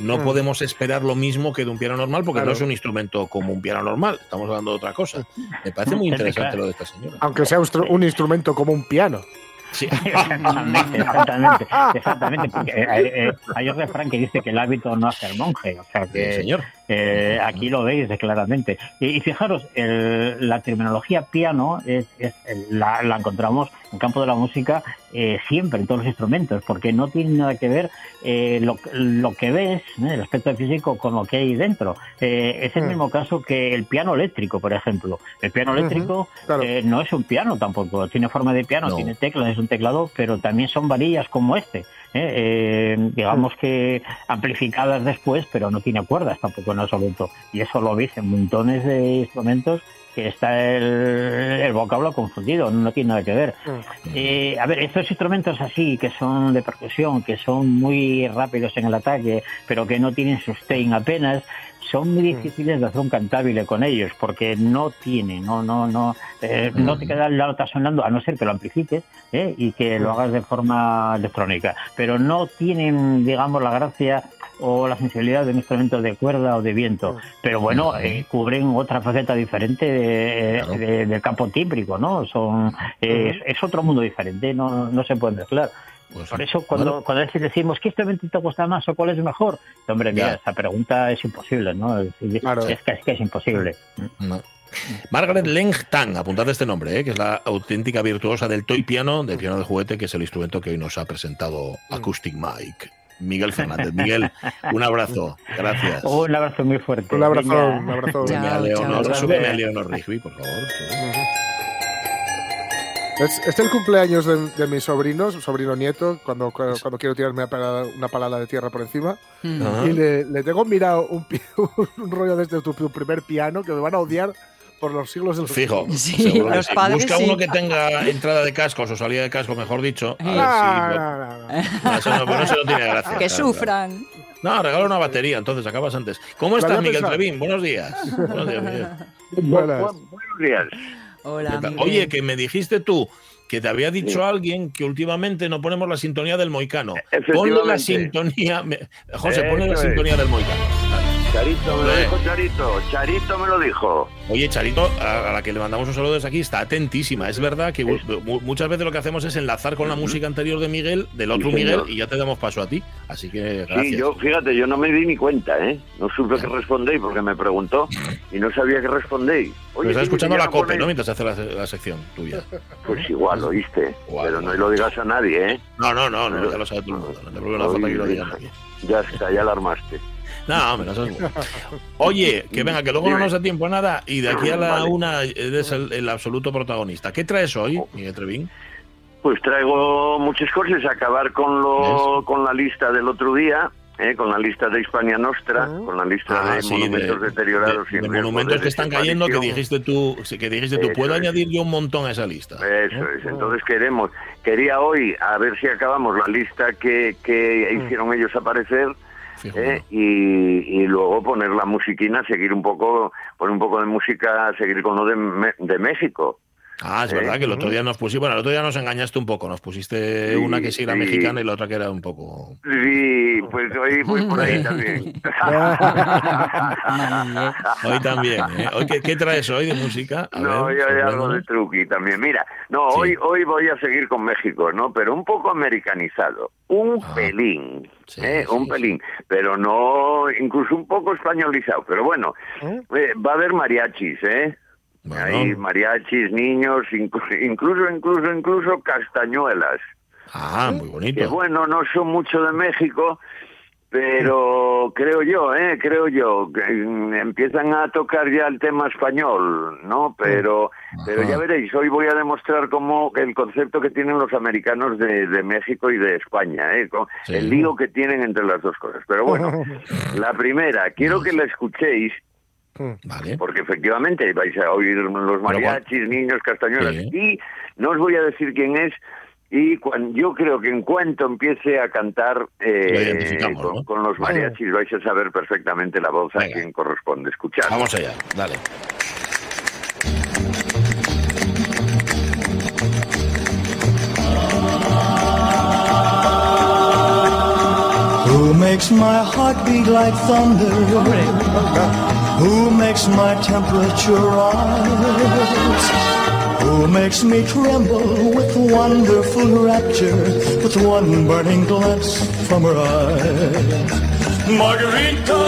no Mm. podemos esperar lo mismo que de un piano normal, porque Claro. no es un instrumento como un piano normal. Estamos hablando de otra cosa. Me parece muy interesante claro. lo de esta señora. Aunque sea un instru- un instrumento como un piano. Sí. Exactamente, exactamente, exactamente. Porque, eh, eh, hay un refrán que dice que el hábito no hace al monje. O sea Sí, que señor. Eh, aquí lo veis claramente. Y, y fijaros, el- la terminología piano es, es- la, la encontramos en el campo de la música eh, siempre, en todos los instrumentos, porque no tiene nada que ver eh, lo, lo que ves, ¿eh? el aspecto físico, con lo que hay dentro. Eh, es el Mm. mismo caso que el piano eléctrico, por ejemplo. El piano eléctrico claro. eh, no es un piano tampoco, tiene forma de piano, No. tiene teclas, es un teclado, pero también son varillas como este. digamos que amplificadas después, pero no tiene cuerdas tampoco en absoluto. Y eso lo veis en montones de instrumentos que está el, el vocablo confundido, no tiene nada que ver. Mm. Eh, a ver, estos instrumentos así, que son de percusión, que son muy rápidos en el ataque, pero que no tienen sustain apenas, son muy difíciles de hacer un cantable con ellos, porque no tienen, no, no, no, eh, no te queda la nota sonando, a no ser que lo amplifiques ¿eh? y que lo hagas de forma electrónica, pero no tienen, digamos, la gracia o la sensibilidad de un instrumento de cuerda o de viento, pero bueno, eh, cubren otra faceta diferente de- Claro. de- del campo tímbrico, ¿no? Son, eh, es, es otro mundo diferente, no, no se puede mezclar. Pues, Por eso cuando, bueno, cuando a veces decimos ¿qué instrumento te gusta más o cuál es mejor? Hombre, mira, esa pregunta es imposible, ¿no? Es, Claro. es que, es que es imposible. no. Margaret Leng Tang, apuntad este nombre, ¿eh? que es la auténtica virtuosa del toy piano, del piano de juguete, que es el instrumento que hoy nos ha presentado Acoustic Mike. Miguel Fernández. Miguel, un abrazo. Gracias. Un abrazo muy fuerte. Un abrazo, un abrazo. Súbeme a Leonor, chao. súbeme a Leonor Rigby, por favor. Es, es el cumpleaños de, de mis sobrinos, sobrino nieto, cuando, cuando, cuando quiero tirarme una palada, una palada de tierra por encima. Mm. Ajá. Y le, le tengo mirado un, un rollo desde tu, tu primer piano que me van a odiar por los siglos de los Fijo. Sí, los padres Busca sí. uno que tenga entrada de cascos o salida de casco, mejor dicho. Que sufran. No, regala una batería, entonces acabas antes. ¿Cómo estás, Miguel pensado. Trevín? Buenos días. Buenos días, Miguel. Buenas. buenos días. Oye, que me dijiste tú que te había dicho alguien que últimamente no ponemos la sintonía del Moicano. Ponle la sintonía. me- José, ponle la sintonía del Moicano. Charito me lo dijo Charito. Charito me lo dijo. Oye, Charito, a a la que le mandamos un saludo desde aquí, está atentísima. Es verdad que Es- muchas veces lo que hacemos es enlazar con la música anterior de Miguel, del otro Sí, Miguel, y ya te damos paso a ti. Así que gracias. Sí, yo, fíjate, yo no me di ni cuenta, ¿eh? No supe qué respondéis porque me preguntó y no sabía qué respondéis. Pero estás escuchando la COPE, ¿no? Mientras hace la, la sección tuya. Pues igual, oíste. Igual, Pero no lo digas a nadie, ¿eh? No, no, no, no, ya lo sabe todo el mundo. No te preocupes, no hace falta que lo diga nadie. Ya está, ya alarmaste. No, hombre, bueno. Oye, que venga, que luego no nos da tiempo a nada y de aquí a la Vale. una eres el, el absoluto protagonista. ¿Qué traes hoy, Miguel Trevín? Pues traigo muchas cosas, acabar con lo con la lista del otro día, ¿eh? con la lista de Hispania Nostra, Ah. con la lista Ah, de sí, monumentos de- deteriorados de, y de riesgo monumentos de que están cayendo que dijiste tú, que dijiste tú, Eso puedo es. añadir yo un montón a esa lista. Eso es, entonces queremos, quería hoy a ver si acabamos la lista que, que Mm. hicieron ellos aparecer ¿eh? y, y luego poner la musiquina, seguir un poco, poner un poco de música, seguir con lo de, de México. Ah, es ¿Eh? verdad que el otro día nos pusiste, bueno, el otro día nos engañaste un poco, nos pusiste Sí, una que sí era sí. mexicana y la otra que era un poco... Sí, pues hoy voy por ahí también. Hoy también, ¿eh? Hoy, ¿qué, qué traes hoy de música? A No, ver, yo hay algo de truqui también. Mira, no, Sí. hoy hoy voy a seguir con México, ¿no? Pero un poco americanizado. Un Ah. pelín, Sí, ¿eh? sí, un sí. pelín. Pero no, incluso un poco españolizado. Pero bueno, ¿Eh? eh, va a haber mariachis, ¿eh? Bueno. Hay mariachis, niños, inclu- incluso, incluso, incluso castañuelas. Ah, muy Que bonito. bueno, no son mucho de México, pero creo yo, ¿eh? Creo yo, que mm, empiezan a tocar ya el tema español, ¿no? Pero, pero ya veréis, hoy voy a demostrar cómo el concepto que tienen los americanos de, de México y de España, ¿eh? Con Sí. El lío que tienen entre las dos cosas. Pero bueno, la primera, quiero que la escuchéis Vale. porque efectivamente vais a oír los mariachis, niños, castañuelas, Sí. y no os voy a decir quién es, y cuan- yo creo que en cuanto empiece a cantar eh, Lo con, ¿no? con los mariachis vais a saber perfectamente la voz a quien corresponde escuchar. Vamos allá, dale. Who makes my heart beat like thunder? Who makes my temperature rise? Who makes me tremble with wonderful rapture with one burning glance from her eyes? Margarita!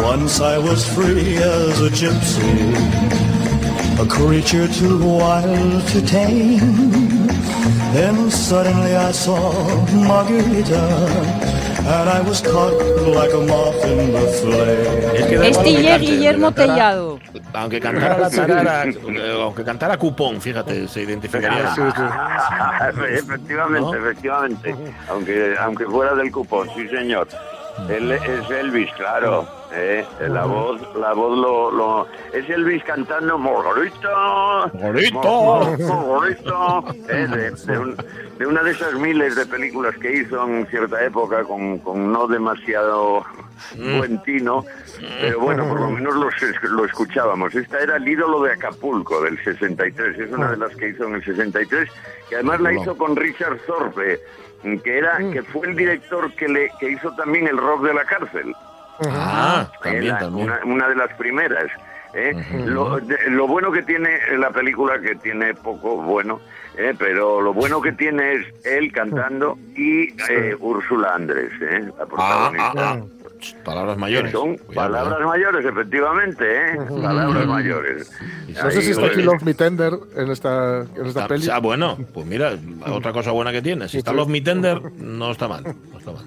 Once I was free as a gypsy, a creature too wild to tame. Then suddenly I saw Margarita, and I was caught like a moth in the flame. Este Guillermo Tellado. Aunque cantara la tarara, aunque cantara cupón, fíjate, se identificaría. Sí, sí. efectivamente, ¿No? efectivamente, aunque aunque fuera del cupón, sí señor. Él es Elvis, claro. ¿eh? La voz, la voz lo, lo- es Elvis cantando Margarita, Margarita. Margarita, ¿eh? de, de un- de una de esas miles de películas que hizo en cierta época con, con no demasiado buen tino, pero bueno, por lo menos los lo escuchábamos. Esta era el ídolo de Acapulco del 63, es una de las que hizo en el 63, que además la hizo con Richard Thorpe, que era que fue el director que le que hizo también el rock de la cárcel. Ah, también, la- también. Una, una de las primeras. ¿eh? lo, de- lo bueno que tiene la película, que tiene poco bueno, ¿eh? pero lo bueno que tiene es él cantando y eh, Úrsula Andrés, ¿eh? la Ah, protagonista. ah, ah. Palabras mayores. Son Cuidado, palabras ¿eh? mayores, efectivamente, ¿eh? Palabras mayores. No sé si está aquí Love Me Tender en esta, en esta Ah, peli. ah, bueno, pues mira, otra cosa buena que tiene. Si está Love Me Tender, no está mal. No está mal.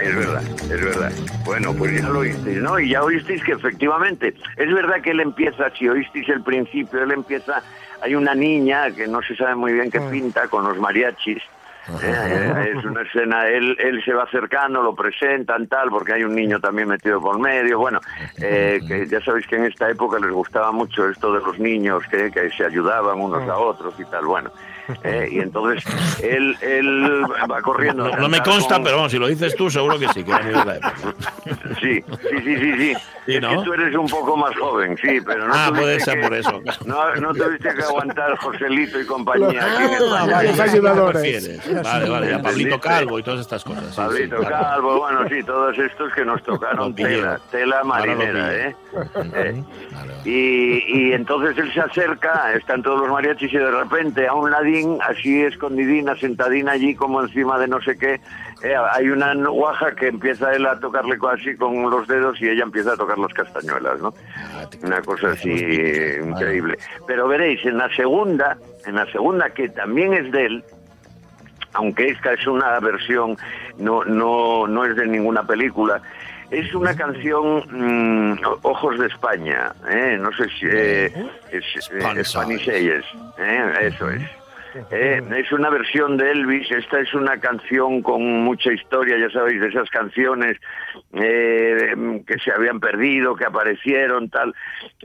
Es verdad, es verdad. Bueno, pues ya lo oísteis, ¿no? Y ya oísteis que efectivamente, es verdad que él empieza, si oísteis el principio, él empieza, hay una niña que no se sabe muy bien qué pinta con los mariachis. ¿Eh? Eh, es una escena, él, él se va acercando, lo presentan, tal, porque hay un niño también metido por medio. Bueno, eh, que ya sabéis que en esta época les gustaba mucho esto de los niños, que, que se ayudaban unos a otros y tal. Bueno, eh, y entonces él, él va corriendo. No, no me consta, con- pero vamos, si lo dices tú, seguro que sí, que era muy de la época. Sí, sí, sí, sí, sí. Sí, es ¿no? que tú eres un poco más joven, sí, pero no Ah, puede ser que- por eso. No, no tuviste que aguantar Joselito y compañía aquí en Ah, vale. Vale, vale, a Pablito Calvo y todas estas cosas. sí, Pablito sí, claro. Calvo, bueno, sí, todos estos que nos tocaron tela, tela marinera. ¿eh? Eh, Vale, vale. Y, y entonces él se acerca, están todos los mariachis y de repente a un así escondidina, sentadina allí como encima de no sé qué, eh, hay una guaja que empieza él a tocarle así con los dedos y ella empieza a tocar las castañuelas, ¿no? Ah, Una cosa así vale. increíble. Pero veréis, en la segunda, en la segunda que también es de él, aunque esta es una versión, no, no, no es de ninguna película, es una canción mm, Ojos de España, ¿eh? no sé si eh, es eh, Spanish Spanish Eyes, ¿eh? eso es. Eh, es una versión de Elvis, esta es una canción con mucha historia, ya sabéis, de esas canciones eh, que se habían perdido, que aparecieron, tal.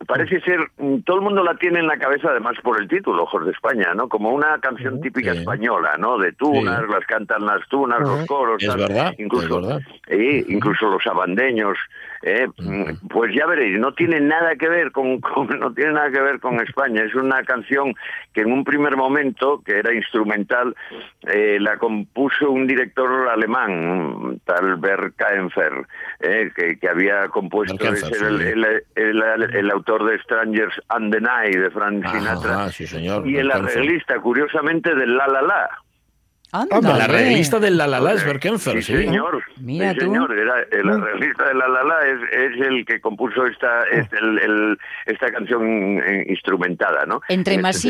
Parece ser, mm, todo el mundo la tiene en la cabeza además por el título, Ojos de España, ¿no? Como una canción típica Sí. española, ¿no? De tunas, las cantan las tunas, los coros, Es tal. verdad, incluso, es verdad. eh, incluso los abandeños. eh, mm, Pues ya veréis, no tiene nada que ver con, con- no tiene nada que ver con España. Es una canción que en un primer momento, que era instrumental, eh, la compuso un director alemán, tal Bert Kaempfer, eh, que, que había compuesto Kaempfer, el, sí. el- el- el autor de Strangers and the Night de Frank Ajá, Sinatra sí, señor. y el arreglista, curiosamente, del La La La. Anda, La hombre. arreglista del La La La es Bert Kaempfer, sí, sí. señor. Mira sí, tú. señor. Era el arreglista de La La La es, es el que compuso esta es el- el- esta canción eh, instrumentada, ¿no? Entre En y Elvis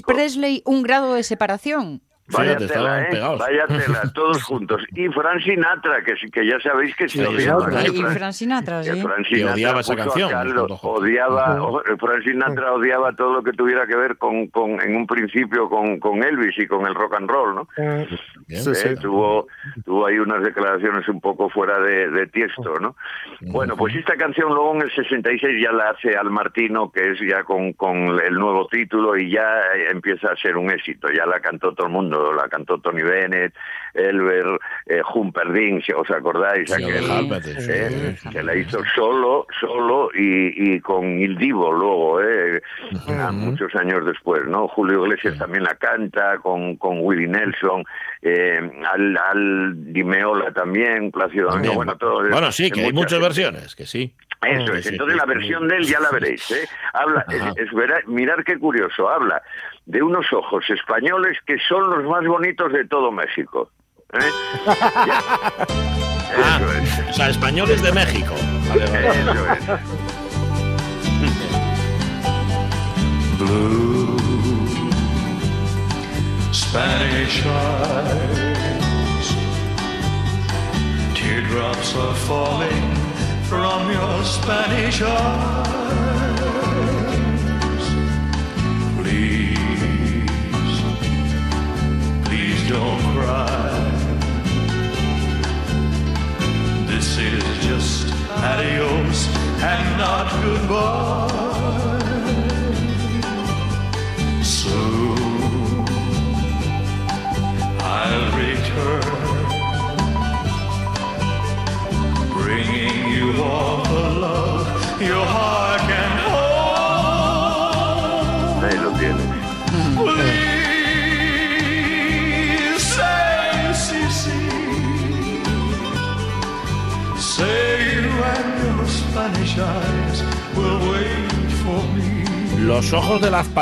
75. Presley, un grado de separación. Vaya Fíjate, tela, estaban ¿eh? pegados. Vaya tela, todos juntos. Y Frank Sinatra, que, que ya sabéis que se Sí, odiaba. Sinatra. ¿eh? Y Sinatra, que sí. Sinatra odiaba esa canción, Carlos, odiaba, o- Frank Sinatra odiaba todo lo que tuviera que ver con, con en un principio con, con Elvis y con el rock and roll, ¿no? Bien, Sí, sí. Eh, tuvo, tuvo ahí unas declaraciones un poco fuera de, de tiesto, ¿no? Bueno, pues esta canción luego en el 66 ya la hace Al Martino, que es ya con, con el nuevo título y ya eh, empieza a ser un éxito. Ya la cantó todo el mundo, la cantó Tony Bennett, Elber, eh, Humperdinck, si os acordáis, Sí, aquel, Humperdinck, sí, eh, sí, que la hizo solo, solo y, y con Il Divo luego, eh, muchos años después, ¿no? Julio Iglesias también la canta con, con Willie Nelson, eh, al, al Di Meola también, Plácido Domingo, bueno, todo. Bueno, sí, que hay muchas versiones, que sí. Eso Sí, es. Entonces la versión de él ya la veréis. ¿eh? Habla, es, es mirar qué curioso. Habla de unos ojos españoles que son los más bonitos de todo México. ¿eh? Ah, Eso es. o sea, españoles de México. Vale, vale. Eso es. blue Spanish eyes. Teardrops are falling from your Spanish eyes.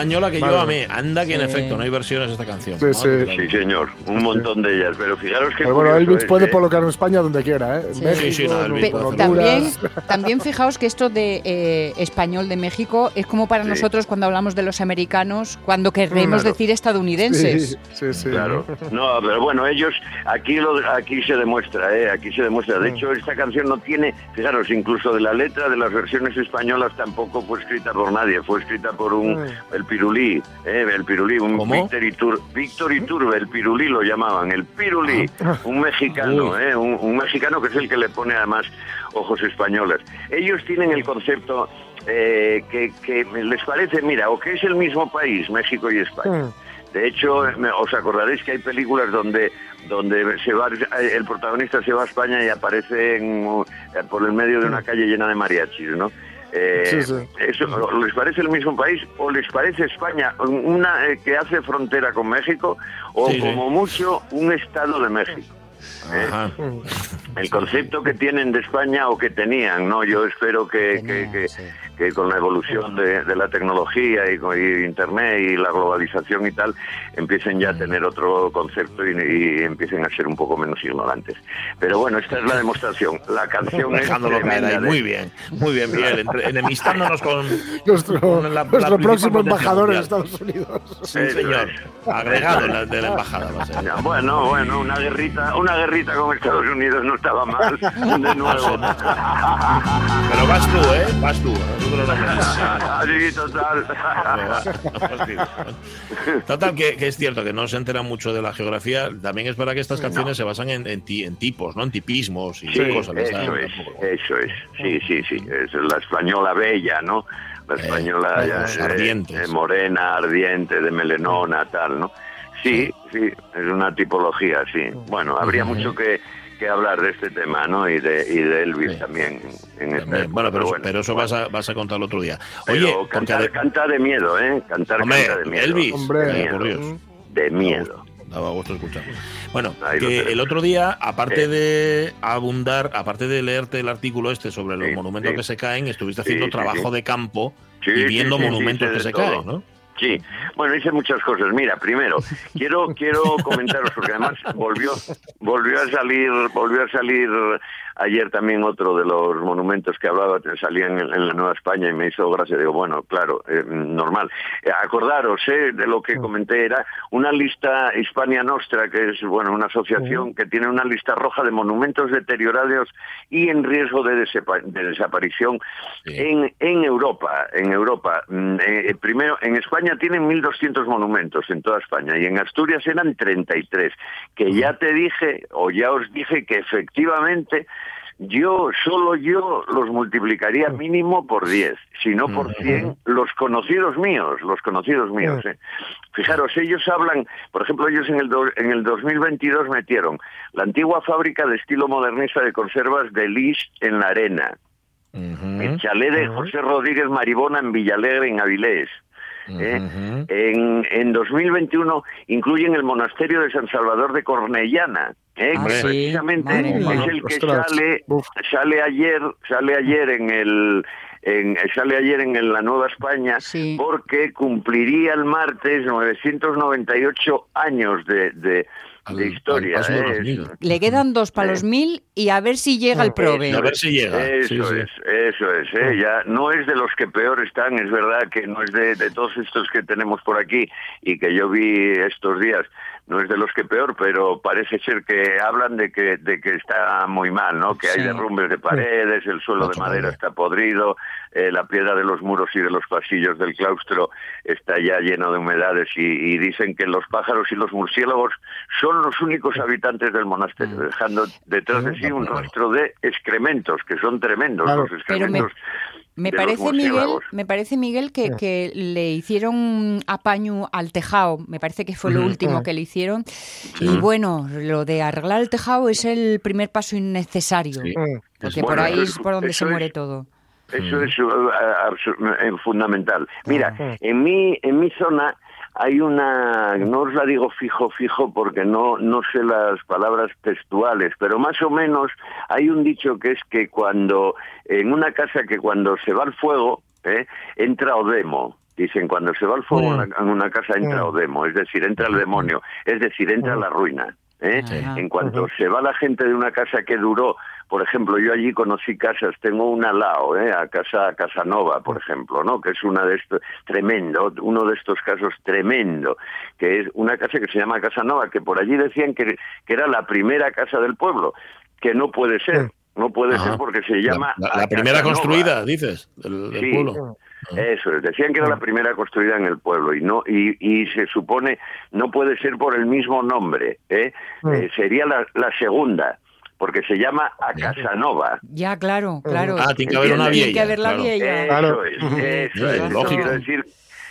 Española que Vale. yo amé. Anda que en efecto no hay versiones de esta canción. Sí, sí. Sí, señor. Un montón de ellas. Pero fijaros que. Pero bueno, Elvis es, puede ¿eh? colocar en España donde quiera, ¿eh? Sí. México, Sí, no, Elvis Pe- también, también fijaos que esto de eh, español de México es como para Sí. nosotros cuando hablamos de los americanos, cuando queremos Claro. decir estadounidenses. Sí, sí, sí. Claro, no, pero bueno, ellos aquí lo, aquí se demuestra, ¿eh? aquí se demuestra. De hecho, esta canción no tiene, fijaros, incluso de la letra de las versiones españolas tampoco fue escrita por nadie, fue escrita por un Mm. el Pirulí, ¿eh? el Pirulí, un. Víctor Itur, Víctor Iturbe, el Pirulí lo llamaban, el Pirulí, un mexicano. ¿eh? un, un mexicano que es el que le pone además ojos españoles. Ellos tienen el concepto eh, que, que les parece, mira, o que es el mismo país, México y España. Mm. De hecho, os acordaréis que hay películas donde donde se va el protagonista se va a España y aparece en- por el medio de una calle llena de mariachis, ¿no? Eh, Sí, sí. Eso, ¿o ¿Les parece el mismo país o les parece España una eh, que hace frontera con México o Sí, sí. como mucho un estado de México? ¿Eh? Ajá. El concepto que tienen de España o que tenían, ¿no? Yo espero que, que- Tenían, que- sí. que con la evolución de, de la tecnología y, con y Internet y la globalización y tal, empiecen ya a tener otro concepto y, y empiecen a ser un poco menos ignorantes. Pero bueno, esta es la demostración. La canción es tremenda de- Muy bien, muy bien, Miguel. Entre- enemistándonos con. Nuestro, con la- la nuestro principal próximo embajador en. Estados Unidos. Sí, señor. Agregado la- de la embajada va a ser. Ya, Bueno, bueno, una guerrita, una guerrita con Estados Unidos no estaba mal, de nuevo. Pero vas tú, ¿eh? Vas tú. no sí, total. Total, que, que es cierto que no se entera mucho de la geografía. También es verdad que estas canciones se basan en, en ti- en tipos, ¿no? En tipismos y Sí, cosas. eso es, eso es, sí, sí, sí, es la española bella, ¿no? La Eh, española ya, eh, ardientes. eh, morena, ardiente, de melenona, tal, ¿no? Sí, sí, es una tipología, sí. Bueno, habría mucho que, que hablar de este tema, ¿no? Y de, y de Elvis Sí. también en esta También. época, Bueno, pero, bueno, pero eso bueno. vas, a, vas a contar otro día. Pero Oye, porque cantar, ade- canta de miedo, ¿eh? Cantar Hombre, canta de miedo. Elvis, Hombre. de por miedo. Dios. De miedo. Daba gusto escuchar. Bueno, que el otro día, aparte Eh. de abundar, aparte de leerte el artículo este sobre los Sí, monumentos sí. que se caen, estuviste haciendo sí, trabajo sí. de campo Sí, y sí, viendo sí, sí, monumentos que de se todo. caen, ¿no? Sí, bueno, hice muchas cosas. Mira, primero, quiero quiero comentaros, porque además volvió volvió a salir volvió a salir ayer también otro de los monumentos que hablaba, salían en, en la Nueva España y me hizo gracia. Digo, bueno, claro, eh, normal. Eh, acordaros eh, de lo que comenté, era una lista Hispania Nostra, que es bueno una asociación que tiene una lista roja de monumentos deteriorados y en riesgo de, de desaparición en, en Europa. En Europa, mm, eh, primero, en España tienen 1.200 monumentos en toda España y en Asturias eran 33, que ya te dije o ya os dije que efectivamente yo, solo yo, los multiplicaría mínimo por 10, si no por 100, los conocidos míos, los conocidos míos. ¿eh? Fijaros, ellos hablan, por ejemplo, ellos en el, do- en el 2022 metieron la antigua fábrica de estilo modernista de conservas de Lis en la arena, el chalet de José Rodríguez Maribona en Villalegre, en Avilés. ¿Eh? En, en 2021 incluyen el monasterio de San Salvador de Cornellana, ¿eh? Ah, que sí, precisamente madre mía. es el que Ostras, sale, uf. sale ayer, sale ayer en el en, sale ayer en el- la Nueva España Sí. porque cumpliría el martes 998 años de, de, Al- de historia. al paso de los ¿eh? mil. Le quedan dos para los mil y a ver si llega el prove. A ver si llega. Eso Sí, sí. es, eso es. ¿eh? Ya no es de los que peor están, es verdad que no es de, de todos estos que tenemos por aquí y que yo vi estos días, no es de los que peor, pero parece ser que hablan de que, de que está muy mal, ¿no? Que hay derrumbes de paredes, el suelo de madera está podrido, eh, la piedra de los muros y de los pasillos del claustro está ya lleno de humedades y, y dicen que los pájaros y los murciélagos son los únicos habitantes del monasterio, Mm. dejando detrás de sí un rastro de excrementos, que son tremendos Claro. los Pero me- excrementos. Me parece, Miguel, me parece, Miguel, que, que le hicieron apaño al tejado. Me parece que fue lo último que le hicieron. Y bueno, lo de arreglar el tejado es el primer paso innecesario. Sí. Porque Bueno, por ahí es es- por donde se muere es- todo. Eso es uh, absu- eh, fundamental. Mira, en mi en mi zona hay una, no os la digo fijo fijo porque no no sé las palabras textuales, pero más o menos hay un dicho que es que cuando en una casa que cuando se va al fuego ¿eh? entra Odemo. Dicen, cuando se va al fuego Mm. en una- casa entra Mm. Odemo, es decir, entra el demonio, es decir, entra la ruina. ¿Eh? En cuanto se va la gente de una casa que duró, por ejemplo, yo allí conocí casas, tengo una al lado, ¿eh? a casa Casanova, por ejemplo, ¿no? Que es una de estos tremendo, uno de estos casos tremendo, que es una casa que se llama Casanova, que por allí decían que, que era la primera casa del pueblo, que no puede ser, no puede Ajá. ser porque se llama La, primera construida, dices, del, del Sí. pueblo. Eso es, decían que era la primera construida en el pueblo y no y, y se supone no puede ser por el mismo nombre, ¿eh? Eh, sería la, la segunda porque se llama a Casanova. Ya, claro, claro. Ah, tiene que haber una vieja. Tiene que haber la claro. vieja. Eso Claro. es, eso es. Eso lógico. quiere decir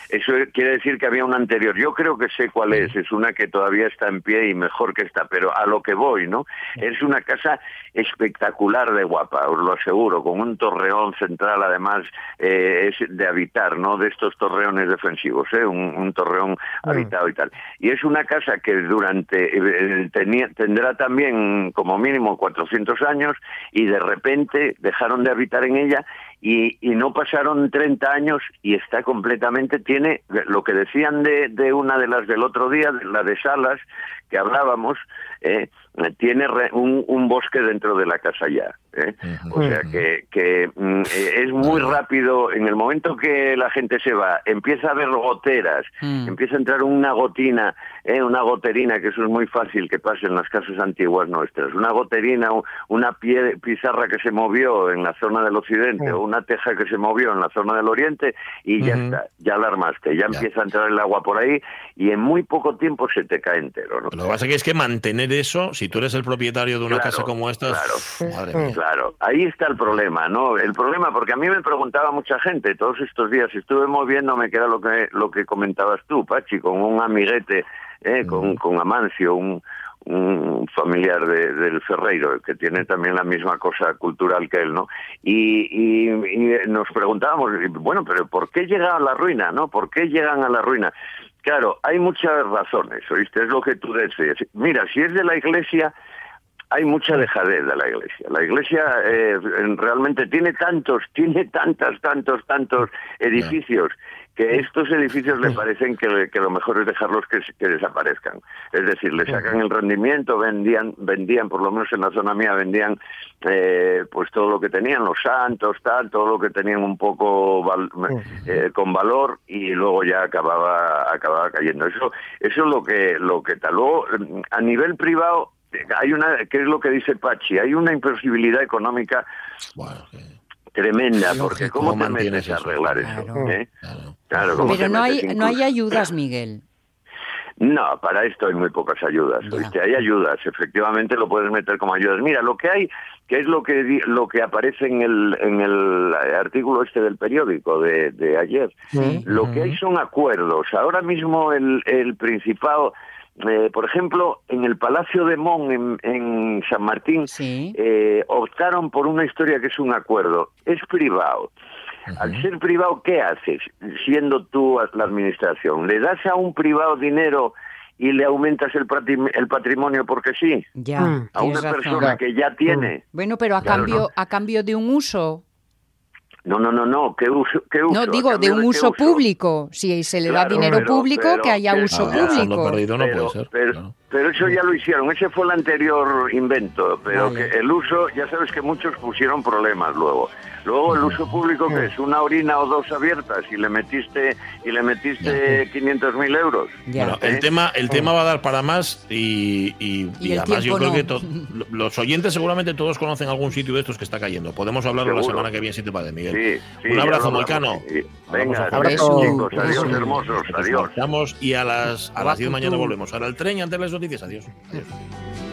eso quiere decir que había una anterior. Yo creo que sé cuál es. Es una que todavía está en pie y mejor que esta. Pero a lo que voy, ¿no? Es una casa espectacular de guapa, os lo aseguro, con un torreón central, además eh, es de habitar, ¿no? De estos torreones defensivos, ¿eh? Un, un torreón habitado y tal. Y es una casa que durante eh, tenía- tendrá también como mínimo 400 años y de repente dejaron de habitar en ella y, y no pasaron 30 años y está completamente, tiene lo que decían de, de una de las del otro día, de la de Salas, que hablábamos, eh, tiene re- un, un bosque dentro de la casa ya. ¿eh? O sea que, que, mm, eh, es muy rápido, en el momento que la gente se va, empieza a haber goteras, Mm. empieza a entrar una gotina, ¿eh? una goterina, que eso es muy fácil que pase en las casas antiguas nuestras, una goterina, una pie- pizarra que se movió en la zona del occidente o una teja que se movió en la zona del oriente y ya está, ya alarmaste, ya, Ya. empieza a entrar el agua por ahí y en muy poco tiempo se te cae entero. ¿no? Lo que pasa que es que mantener eso, si tú eres el propietario de una Claro, casa como esta, claro. madre mía. Claro, ahí está el problema, ¿no? El problema, porque a mí me preguntaba mucha gente todos estos días, estuve moviéndome, que era lo que, lo que comentabas tú, Pachi, con un amiguete, ¿eh? con, con Amancio, un, un familiar de- del Ferreiro, que tiene también la misma cosa cultural que él, ¿no? Y, y- y nos preguntábamos, bueno, pero ¿por qué llega a la ruina, no? ¿Por qué llegan a la ruina? Claro, hay muchas razones, ¿oíste? Es lo que tú dices. Mira, si es de la iglesia, hay mucha dejadez de la iglesia. La iglesia eh, realmente tiene tantos, tiene tantas, tantos, tantos edificios que estos edificios le parecen que, que lo mejor es dejarlos que, que desaparezcan. Es decir, le sacan el rendimiento, vendían, vendían, por lo menos en la zona mía, vendían eh, pues todo lo que tenían, los santos, tal, todo lo que tenían un poco val- eh, con valor y luego ya acababa, acababa cayendo. Eso, eso es lo que, lo que tal. Luego, a nivel privado, hay una, ¿qué es lo que dice Pachi? Hay una imposibilidad económica Bueno, tremenda, Lógico, porque ¿cómo ¿cómo te metes a arreglar eso? Claro. eh? claro. Claro, ¿cómo Pero no hay, no hay ayudas, Miguel. No, para esto hay muy pocas ayudas. ¿oíste? Hay ayudas, efectivamente lo puedes meter como ayudas. Mira, lo que hay, que es lo que di- lo que aparece en el en el artículo este del periódico de, de ayer. Lo que hay son acuerdos. Ahora mismo el, el Principado, eh, por ejemplo, en el Palacio de Mon en, en San Martín, Sí. eh, optaron por una historia que es un acuerdo. Es privado. Al ser privado, ¿qué haces siendo tú la administración? ¿Le das a un privado dinero y le aumentas el, el patrimonio porque sí? Ya, Mm. A una razón. persona que ya tiene. Bueno, pero a Claro, cambio, ¿no? a cambio de un uso. No, no, no, no. ¿Qué uso? ¿Qué uso? No, ¿A digo, de un uso uso? público. Si se le da Claro, dinero pero- público, pero que haya uso Ah, público. perdido no pero, puede ser. claro. Pero eso ya lo hicieron, ese fue el anterior invento, pero Vale. que el uso, ya sabes que muchos pusieron problemas luego. Luego el uso público que es una orina o dos abiertas y le metiste y le metiste 500 mil euros. Ya. Bueno, ¿Eh? el tema, el tema va a dar para más y, y- Y además yo creo no. que to- los oyentes seguramente todos conocen algún sitio de estos que está cayendo. Podemos hablarlo la semana que viene si te parece, Miguel. Sí, sí, Un abrazo, Moicano. Venga, a Abrazo. chicos, adiós, hermosos, Nos adiós. marchamos y a las, a las 10 de mañana volvemos. Ahora el tren y antes las noticias. Adiós. Adiós.